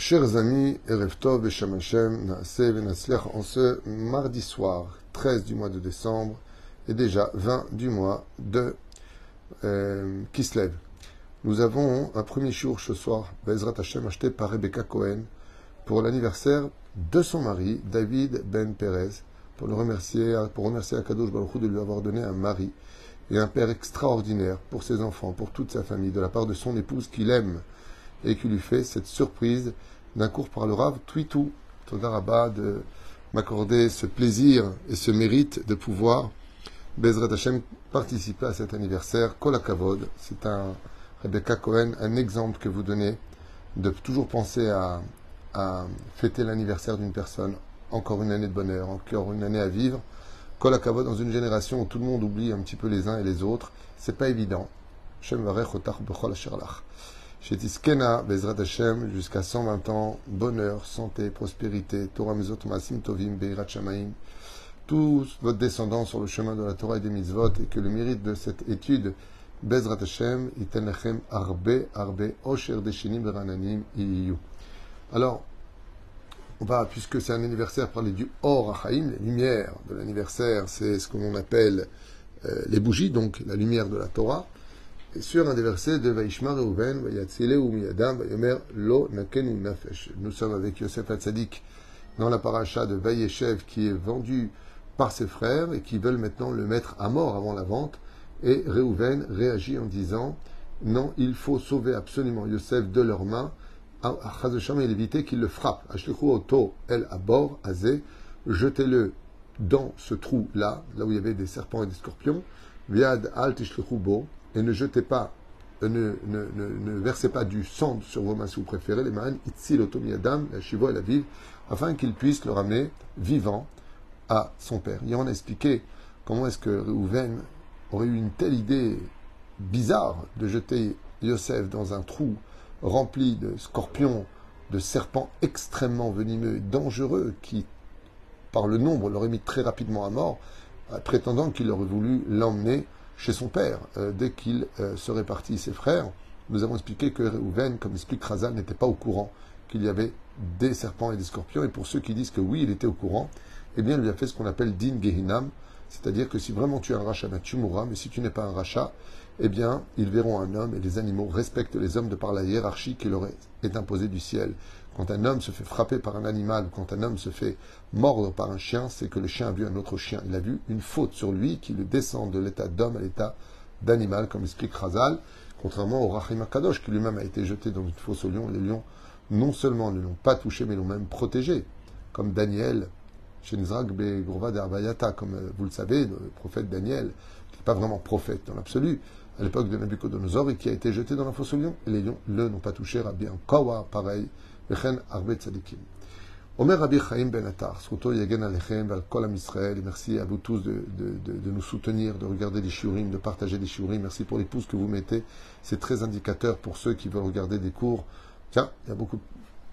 Chers amis, Erev Tov et en ce mardi soir, 13 du mois de décembre, et déjà 20 du mois de euh, Kislev. Nous avons un premier jour ce soir, Bezrat Hashem, acheté par Rebecca Cohen, pour l'anniversaire de son mari, David Ben Perez, pour le remercier, pour remercier Akadosh Baruch de lui avoir donné un mari et un père extraordinaire pour ses enfants, pour toute sa famille, de la part de son épouse qu'il aime et qui lui fait cette surprise d'un cours par le Rav Twitou, Todarabah, de m'accorder ce plaisir et ce mérite de pouvoir, Bezrat Hashem, participer à cet anniversaire. Kolakavod, c'est un Rebecca Cohen, un exemple que vous donnez de toujours penser à, fêter l'anniversaire d'une personne, encore une année de bonheur, encore une année à vivre. Kolakavod, dans une génération où tout le monde oublie un petit peu les uns et les autres, c'est pas évident. Shem Asherlach. Shetiskena, Bezrat Hashem, jusqu'à 120 ans, bonheur, santé, prospérité, Torah Mizot Masim Tovim, Beirat Shamaim, tous votre descendants sur le chemin de la Torah et des mitzvot, et que le mérite de cette étude, Bezrat Hashem, Iten Lechem Arbe, Arbe, Osher Deshinim Berananim, Iyu. Alors, on va, puisque c'est un anniversaire, parler du Or Achaim, les lumières de l'anniversaire, c'est ce que l'on appelle euh, les bougies, donc la lumière de la Torah. Sur un des versets de Vaishma Reuven, Vayatzile ou Miyadam, Vayomer Lo Nakenu Nafesh. Nous sommes avec Yosef Hatzadik dans la paracha de Vayeshev qui est vendu par ses frères et qui veulent maintenant le mettre à mort avant la vente. Et Reuven réagit en disant Non, il faut sauver absolument Yosef de leurs mains. Chazesham et éviter qu'il le frappe. Oto El Abor Azé, jetez-le dans ce trou-là, là où il y avait des serpents et des scorpions. Viad Al Bo et ne jetez pas, ne, ne, ne, ne, versez pas du sang sur vos mains si vous préférez, les mains, itzil adam, la chivo et la vive, afin qu'il puisse le ramener vivant à son père. Et on a expliqué comment est-ce que Reuven aurait eu une telle idée bizarre de jeter Yosef dans un trou rempli de scorpions, de serpents extrêmement venimeux et dangereux qui, par le nombre, l'aurait mis très rapidement à mort, prétendant qu'il aurait voulu l'emmener chez son père euh, dès qu'il euh, serait parti. Ses frères, nous avons expliqué que Reuven, comme explique Razal, n'était pas au courant qu'il y avait des serpents et des scorpions. Et pour ceux qui disent que oui, il était au courant, eh bien, il lui a fait ce qu'on appelle din gehinam, c'est-à-dire que si vraiment tu es un rachat, ben, tu mourras, mais si tu n'es pas un rachat, eh bien, ils verront un homme et les animaux respectent les hommes de par la hiérarchie qui leur est imposée du ciel. Quand un homme se fait frapper par un animal, quand un homme se fait mordre par un chien, c'est que le chien a vu un autre chien. Il a vu une faute sur lui qui le descend de l'état d'homme à l'état d'animal, comme explique Razal, contrairement au Rahim Akadosh qui lui-même a été jeté dans une fosse au lion. Les lions, non seulement ne l'ont pas touché, mais l'ont même protégé, comme Daniel, comme euh, vous le savez, le prophète Daniel, qui n'est pas vraiment prophète dans l'absolu, à l'époque de Nabucodonosor, et qui a été jeté dans la fosse au lion. Et les lions, le n'ont pas touché, Rabbi Kawa, pareil, Omer Rabbi Chaim Ben Atar, Yagen Alechem, Israël, merci à vous tous de, nous soutenir, de regarder des shiurim, de partager des shiurim. Merci pour les pouces que vous mettez. C'est très indicateur pour ceux qui veulent regarder des cours. Tiens, il y a beaucoup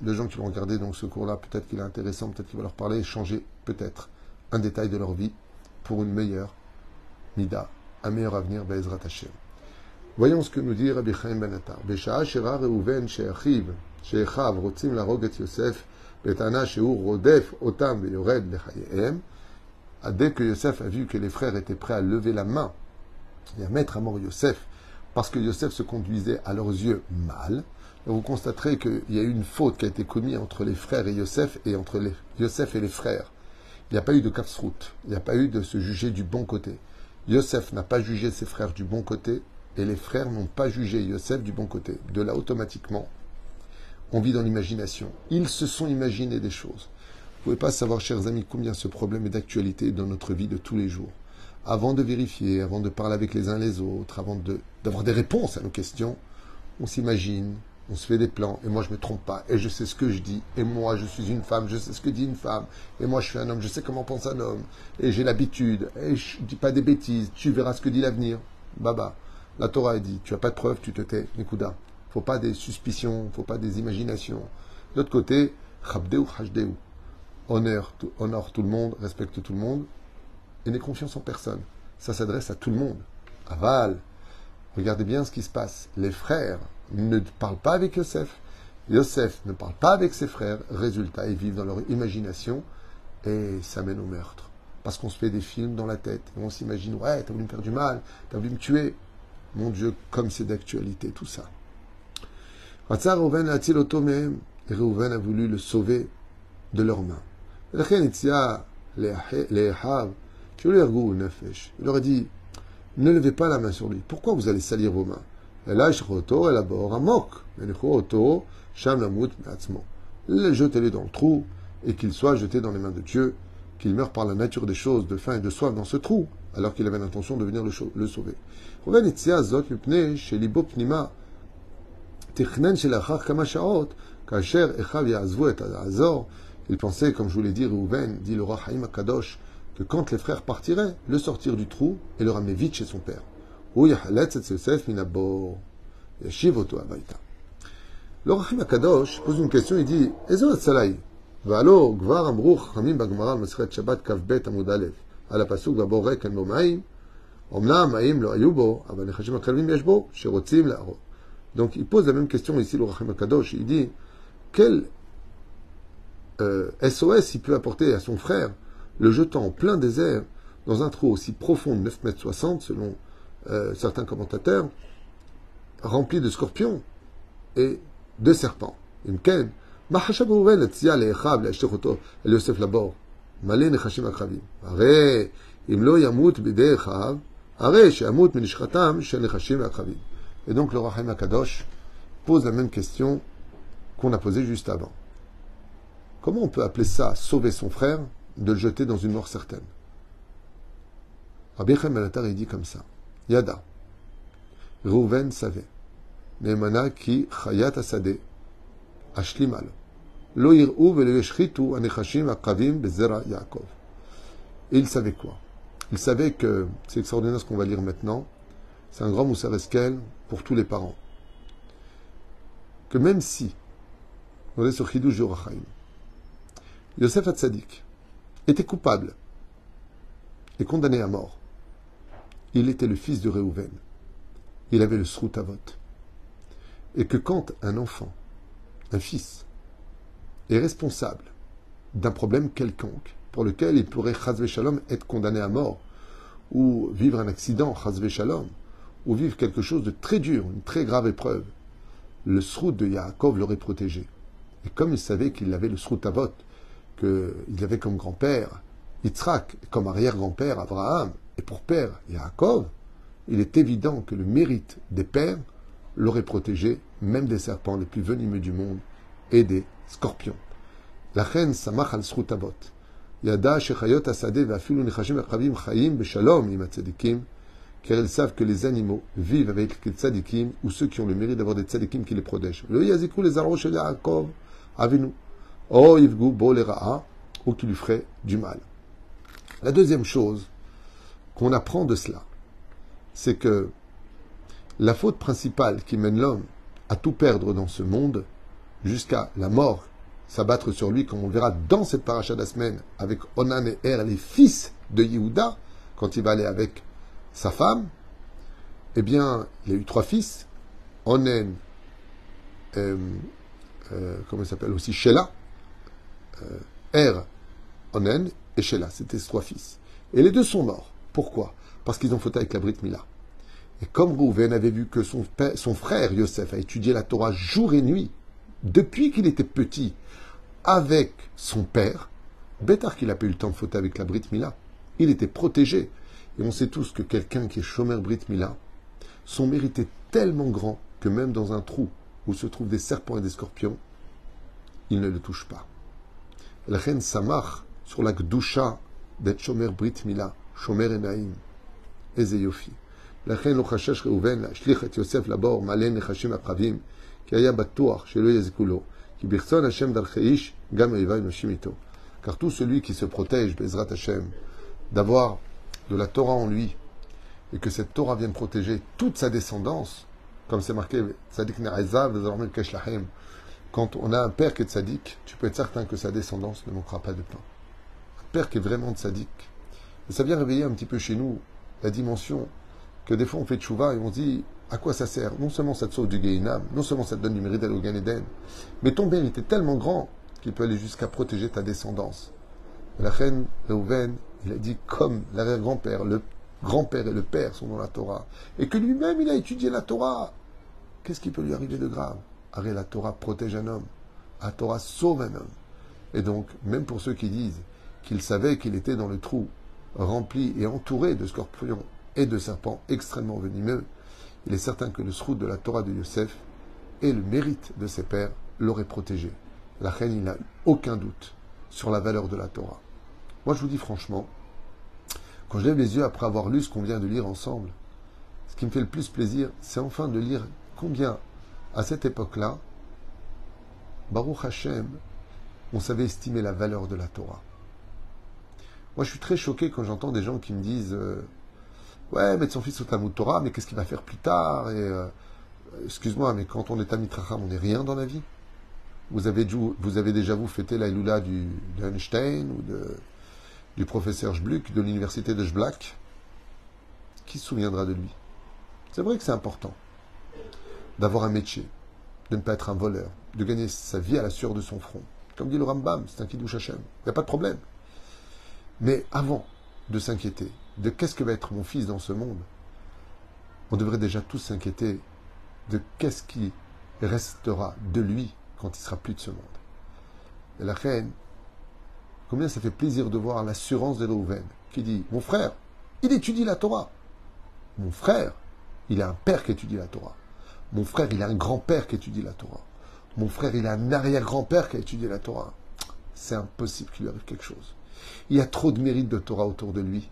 de gens qui vont regarder donc ce cours-là. Peut-être qu'il est intéressant, peut-être qu'il va leur parler, changer peut-être un détail de leur vie pour une meilleure mida, un meilleur avenir, Bezrat Voyons ce que nous dit Rabbi Chaim Ben Attar. Shera Reuven she'achiv, Yosef, betana she'u rodef otam ve'yored. Dès que Yosef a vu que les frères étaient prêts à lever la main et à mettre à mort Yosef, parce que Yosef se conduisait à leurs yeux mal, vous constaterez qu'il y a eu une faute qui a été commise entre les frères et Yosef et entre Yosef et les frères. Il n'y a pas eu de kafsrout, il n'y a pas eu de se juger du bon côté. Yosef n'a pas jugé ses frères du bon côté et les frères n'ont pas jugé Yosef du bon côté. De là, automatiquement, on vit dans l'imagination. Ils se sont imaginés des choses. Vous ne pouvez pas savoir, chers amis, combien ce problème est d'actualité dans notre vie de tous les jours. Avant de vérifier, avant de parler avec les uns les autres, avant d'avoir des réponses à nos questions, on s'imagine, on se fait des plans, et moi je me trompe pas, et je sais ce que je dis, et moi je suis une femme, je sais ce que dit une femme, et moi je suis un homme, je sais comment pense un homme, et j'ai l'habitude, et je dis pas des bêtises, tu verras ce que dit l'avenir. Baba, la Torah a dit, tu n'as pas de preuves, tu te tais, Nikuda faut pas des suspicions, faut pas des imaginations. D'autre côté, chabdeu hashdeu. Honore, honore tout le monde, respecte tout le monde, et n'aie confiance en personne. Ça s'adresse à tout le monde. Aval, regardez bien ce qui se passe. Les frères ne parlent pas avec Yosef. Yosef ne parle pas avec ses frères, résultat, ils vivent dans leur imagination et ça mène au meurtre. Parce qu'on se fait des films dans la tête, on s'imagine, ouais, t'as voulu me faire du mal, t'as voulu me tuer. Mon Dieu, comme c'est d'actualité tout ça. Reuven a voulu le sauver de leurs mains. Il leur a dit, ne levez pas la main sur lui. Pourquoi vous allez salir vos mains? Jetez-le dans le trou et qu'il soit jeté dans les mains de Dieu, qu'il meure par la nature des choses, de faim et de soif dans ce trou, alors qu'il avait l'intention de venir le, sauver. Il pensait, comme je vous l'ai dit, dit le roi Haïm Kadosh, que quand les frères partiraient, le sortir du trou et le ramener vite chez son père. Le Rahim Akadosh pose une question, il dit Ezo Atzalai והלא כבר אמרו חכמים בגמרא במסכת שבת כ"ב עמוד א' על הפסוק ובורק אין בו מים, אמנם מים לא היו בו, אבל נחשים הכלבים יש בו, שרוצים להרוג. Donc il pose la même question ici, le Rahim Akadosh, il dit quel euh, SOS il peut apporter à son frère le jetant en plein désert dans un trou aussi profond de 9 mètres 60 selon euh, certains commentateurs, rempli de scorpions et de serpents. Imken, Mahasha Bouren, Tzia, le Echab, le Echechoto, le Yosef Labor, Malé, le Hashim Akhavim. Arre, Imlo Yamut, Bide Echab, Arre, Shamut, Minishratam, Shel le Hashim Akhavim. Et donc le Rahim Akadosh pose la même question qu'on a posée juste avant. Comment on peut appeler ça sauver son frère de le jeter dans une mort certaine? Rabbi Chaim al il dit comme ça. Yada. Rouven savait. Neemana ki chayat anechashim akavim bezera Yaakov. Il savait quoi? Il savait que, c'est extraordinaire ce qu'on va lire maintenant, c'est un grand Moussar Eskel pour tous les parents. Que même si, on est sur Chidush Yorachaim, Yosef Hatzadik était coupable et condamné à mort. Il était le fils de Réhouven. Il avait le Srutavot. Et que quand un enfant, un fils, est responsable d'un problème quelconque pour lequel il pourrait, shalom, être condamné à mort, ou vivre un accident, shalom, ou vivre quelque chose de très dur, une très grave épreuve, le Srut de Yaakov l'aurait protégé. Et comme il savait qu'il avait le Srutavot, qu'il avait comme grand-père Yitzhak, comme arrière-grand-père Abraham, et pour père Yaakov, il est évident que le mérite des pères l'aurait protégé, même des serpents les plus venimeux du monde et des scorpions. La reine Samach al Srutabot. Yada shechayot asade ve'afilu nechashim akravim chayim beshalom im car elles savent que les animaux vivent avec les tzadikim ou ceux qui ont le mérite d'avoir des tzadikim qui les protègent. Le yazikou les arroches de Yaakov, avinu. Oh, ou qui lui ferait du mal. La deuxième chose qu'on apprend de cela, c'est que la faute principale qui mène l'homme à tout perdre dans ce monde, jusqu'à la mort, s'abattre sur lui, comme on le verra dans cette paracha de la semaine, avec Onan et Er, les fils de Yehuda, quand il va aller avec sa femme, eh bien, il a eu trois fils, Onan, euh, euh, comment il s'appelle aussi, Sheila, euh, Er, Onen et Sheila. C'était ses trois fils. Et les deux sont morts. Pourquoi? Parce qu'ils ont fauté avec la Brit Mila. Et comme Rouven avait vu que son, frère Yosef a étudié la Torah jour et nuit, depuis qu'il était petit, avec son père, Bétar qu'il n'a pas eu le temps de fauter avec la Brit Mila, il était protégé. Et on sait tous que quelqu'un qui est chômeur Brit Mila, son mérite est tellement grand que même dans un trou où se trouvent des serpents et des scorpions, il ne le touche pas. La reine Samach, sur la Gdusha d'être Shomer Brit Mila, Shomer Enaim. Eze Yofi. לכן לא חשש ראובן להשליך את יוסף לבור מלא נחשים עקרבים, כי היה בטוח שלא יזכו לו, כי ברצון השם דרכי איש, גם אויביו נושים איתו. Car tout celui qui se protège, Bezrat Hashem, d'avoir de la Torah en lui, et que cette Torah vienne protéger toute sa descendance, comme c'est marqué, Tzadik Ne'azav, désormais Kesh Lahem, quand on a un père qui est sadique, tu peux être certain que sa descendance ne manquera pas de pain. Un père qui est vraiment sadique. et ça vient réveiller un petit peu chez nous la dimension que des fois on fait de chouva et on dit à quoi ça sert? Non seulement ça te sauve du Gehinam, non seulement ça te donne du mérite au Gan mais ton mérite est tellement grand qu'il peut aller jusqu'à protéger ta descendance. La reine Reuven, il a dit comme l'arrière-grand-père, le grand-père et le père sont dans la Torah, et que lui-même il a étudié la Torah. Qu'est-ce qui peut lui arriver de grave? Arrête, la Torah protège un homme. La Torah sauve un homme. Et donc, même pour ceux qui disent qu'il savait qu'il était dans le trou, rempli et entouré de scorpions et de serpents extrêmement venimeux, il est certain que le srout de la Torah de Yosef et le mérite de ses pères l'auraient protégé. La reine, il n'a aucun doute sur la valeur de la Torah. Moi, je vous dis franchement, quand je lève les yeux après avoir lu ce qu'on vient de lire ensemble, ce qui me fait le plus plaisir, c'est enfin de lire combien, à cette époque-là, Baruch Hashem, on savait estimer la valeur de la Torah. Moi, je suis très choqué quand j'entends des gens qui me disent euh, Ouais, mettre son fils au Talmud Torah, mais qu'est-ce qu'il va faire plus tard euh, excuse-moi, mais quand on est à Mitracham, on n'est rien dans la vie. Vous avez, vous avez déjà vous fêté la Ilula du, d'Einstein ou du professeur Schbluck de l'université de Schblack Qui se souviendra de lui? C'est vrai que c'est important d'avoir un métier, de ne pas être un voleur, de gagner sa vie à la sueur de son front. Comme dit le Rambam, c'est un kiddush Hashem. Il n'y a pas de problème. Mais avant de s'inquiéter de qu'est-ce que va être mon fils dans ce monde, on devrait déjà tous s'inquiéter de qu'est-ce qui restera de lui quand il sera plus de ce monde. Et la reine, combien ça fait plaisir de voir l'assurance de Rouven qui dit Mon frère, il étudie la Torah. Mon frère, il a un père qui étudie la Torah. Mon frère, il a un grand-père qui étudie la Torah. Mon frère, il a un arrière-grand-père qui a étudié la Torah. C'est impossible qu'il lui arrive quelque chose. Il y a trop de mérite de Torah autour de lui.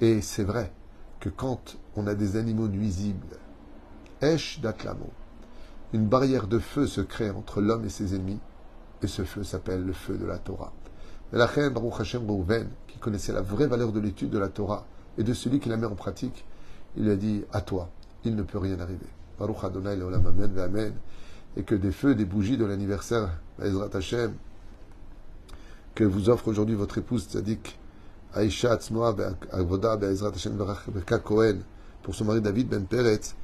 Et c'est vrai que quand on a des animaux nuisibles, Esh Daklamo, une barrière de feu se crée entre l'homme et ses ennemis, et ce feu s'appelle le feu de la Torah. Et la reine Baruch Hashem Rouven, qui connaissait la vraie valeur de l'étude de la Torah et de celui qui la met en pratique, il a dit À toi, il ne peut rien arriver. Baruch Adonai Leolam Amen Amen. Et que des feux, des bougies de l'anniversaire, Hashem, que vous offre aujourd'hui votre épouse Tzadik, Aïcha Tznoa Avoda Ezrat Hashem Beka Cohen, pour son mari David Ben Peretz,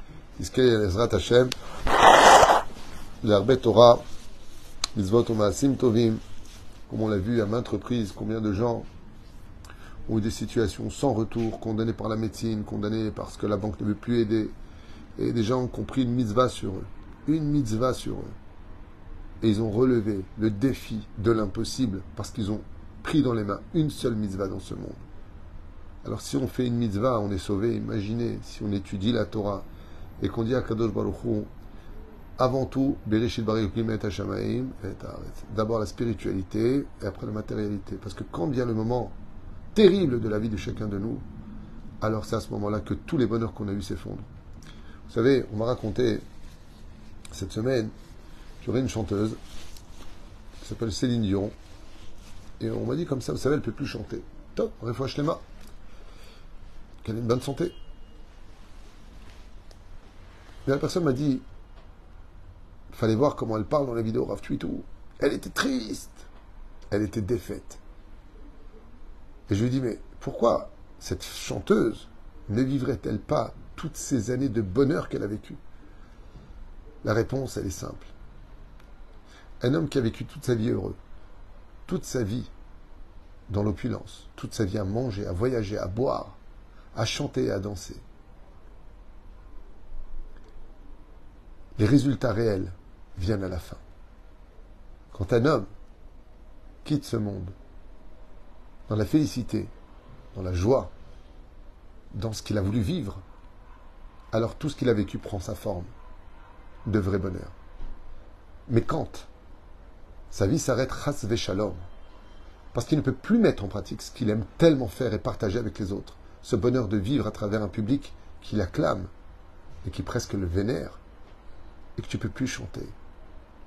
Iske Ezrat Hashem, l'Arbe Torah, Mitzvot Maasim Tovim, comme on l'a vu à maintes reprises, combien de gens ont eu des situations sans retour, condamnés par la médecine, condamnés parce que la banque ne veut plus aider, et des gens ont pris une mitzvah sur eux, une mitzvah sur eux. Et ils ont relevé le défi de l'impossible parce qu'ils ont pris dans les mains une seule mitzvah dans ce monde. Alors si on fait une mitzvah, on est sauvé. Imaginez si on étudie la Torah et qu'on dit à Kadosh Baruch avant tout, d'abord la spiritualité et après la matérialité. Parce que quand vient le moment terrible de la vie de chacun de nous, alors c'est à ce moment-là que tous les bonheurs qu'on a eus s'effondrent. Vous savez, on m'a raconté cette semaine, j'aurais une chanteuse qui s'appelle Céline Dion, et on m'a dit comme ça, vous savez, elle ne peut plus chanter. Top, les mains. Qu'elle ait une bonne santé. Mais la personne m'a dit, fallait voir comment elle parle dans la vidéo Rav. Elle était triste. Elle était défaite. Et je lui dis, mais pourquoi cette chanteuse ne vivrait-elle pas toutes ces années de bonheur qu'elle a vécues La réponse, elle est simple. Un homme qui a vécu toute sa vie heureux, toute sa vie dans l'opulence, toute sa vie à manger, à voyager, à boire, à chanter à danser. Les résultats réels viennent à la fin. Quand un homme quitte ce monde dans la félicité, dans la joie, dans ce qu'il a voulu vivre, alors tout ce qu'il a vécu prend sa forme de vrai bonheur. Mais quand sa vie s'arrête, shalom, parce qu'il ne peut plus mettre en pratique ce qu'il aime tellement faire et partager avec les autres, ce bonheur de vivre à travers un public qui l'acclame et qui presque le vénère, et que tu ne peux plus chanter,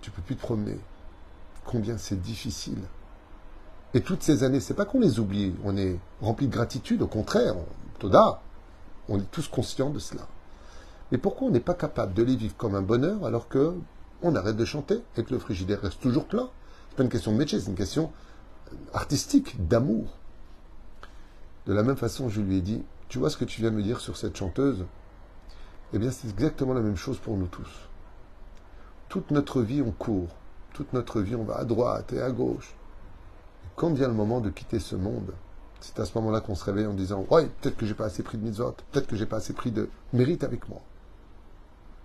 tu ne peux plus te promener. Combien c'est difficile. Et toutes ces années, c'est pas qu'on les oublie, on est rempli de gratitude, au contraire, Toda, on est tous conscients de cela. Mais pourquoi on n'est pas capable de les vivre comme un bonheur alors que on arrête de chanter et que le frigidaire reste toujours plein C'est pas une question de métier, c'est une question artistique, d'amour. De la même façon, je lui ai dit, tu vois ce que tu viens de me dire sur cette chanteuse? Eh bien, c'est exactement la même chose pour nous tous. Toute notre vie, on court. Toute notre vie, on va à droite et à gauche. Et quand vient le moment de quitter ce monde, c'est à ce moment-là qu'on se réveille en disant Ouais, peut-être que j'ai pas assez pris de mitzvot, peut-être que j'ai pas assez pris de mérite avec moi.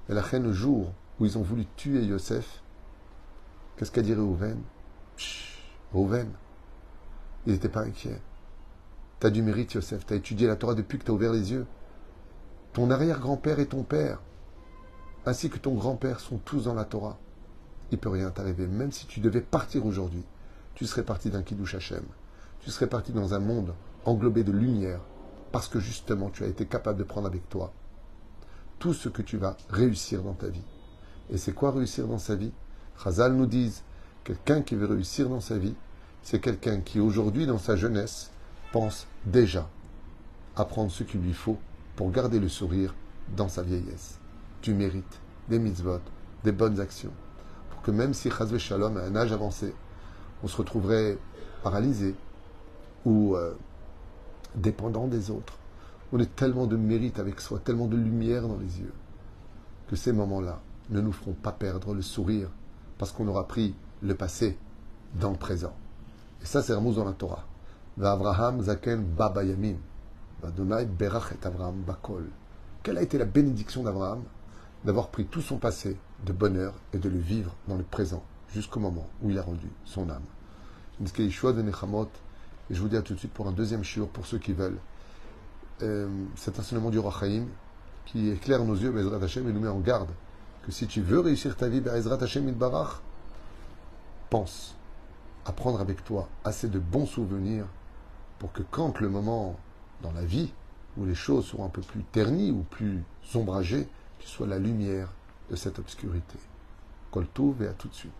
Et la reine, le jour où ils ont voulu tuer Yosef, qu'est-ce qu'a dit Reuven? Reuven, il n'était pas inquiet. Tu as du mérite, Yosef, tu as étudié la Torah depuis que tu as ouvert les yeux. Ton arrière-grand-père et ton père, ainsi que ton grand-père, sont tous dans la Torah. Il peut rien t'arriver. Même si tu devais partir aujourd'hui, tu serais parti d'un Kiddush Hashem. Tu serais parti dans un monde englobé de lumière, parce que justement tu as été capable de prendre avec toi tout ce que tu vas réussir dans ta vie. Et c'est quoi réussir dans sa vie? Chazal nous dit, quelqu'un qui veut réussir dans sa vie, c'est quelqu'un qui aujourd'hui, dans sa jeunesse, pense déjà à prendre ce qu'il lui faut pour garder le sourire dans sa vieillesse. Du mérite, des mitzvot, des bonnes actions. Pour que même si Chazve Shalom, à un âge avancé, on se retrouverait paralysé ou euh, dépendant des autres, on est tellement de mérite avec soi, tellement de lumière dans les yeux, que ces moments-là ne nous feront pas perdre le sourire, parce qu'on aura pris le passé dans le présent. Et ça, c'est Ramous dans la Torah. Avraham zaken baba yamim. berach et Avraham bakol. Quelle a été la bénédiction d'Abraham d'avoir pris tout son passé de bonheur et de le vivre dans le présent jusqu'au moment où il a rendu son âme? et je vous dis à tout de suite pour un deuxième shiur pour ceux qui veulent. Euh, cet enseignement du Rachaim qui éclaire nos yeux, Bezrat Hashem, et nous met en garde que si tu veux réussir ta vie, Bezrat Hashem Barach, pense à prendre avec toi assez de bons souvenirs pour que quand le moment dans la vie où les choses seront un peu plus ternies ou plus ombragées, tu sois la lumière de cette obscurité. Koltouv et à tout de suite.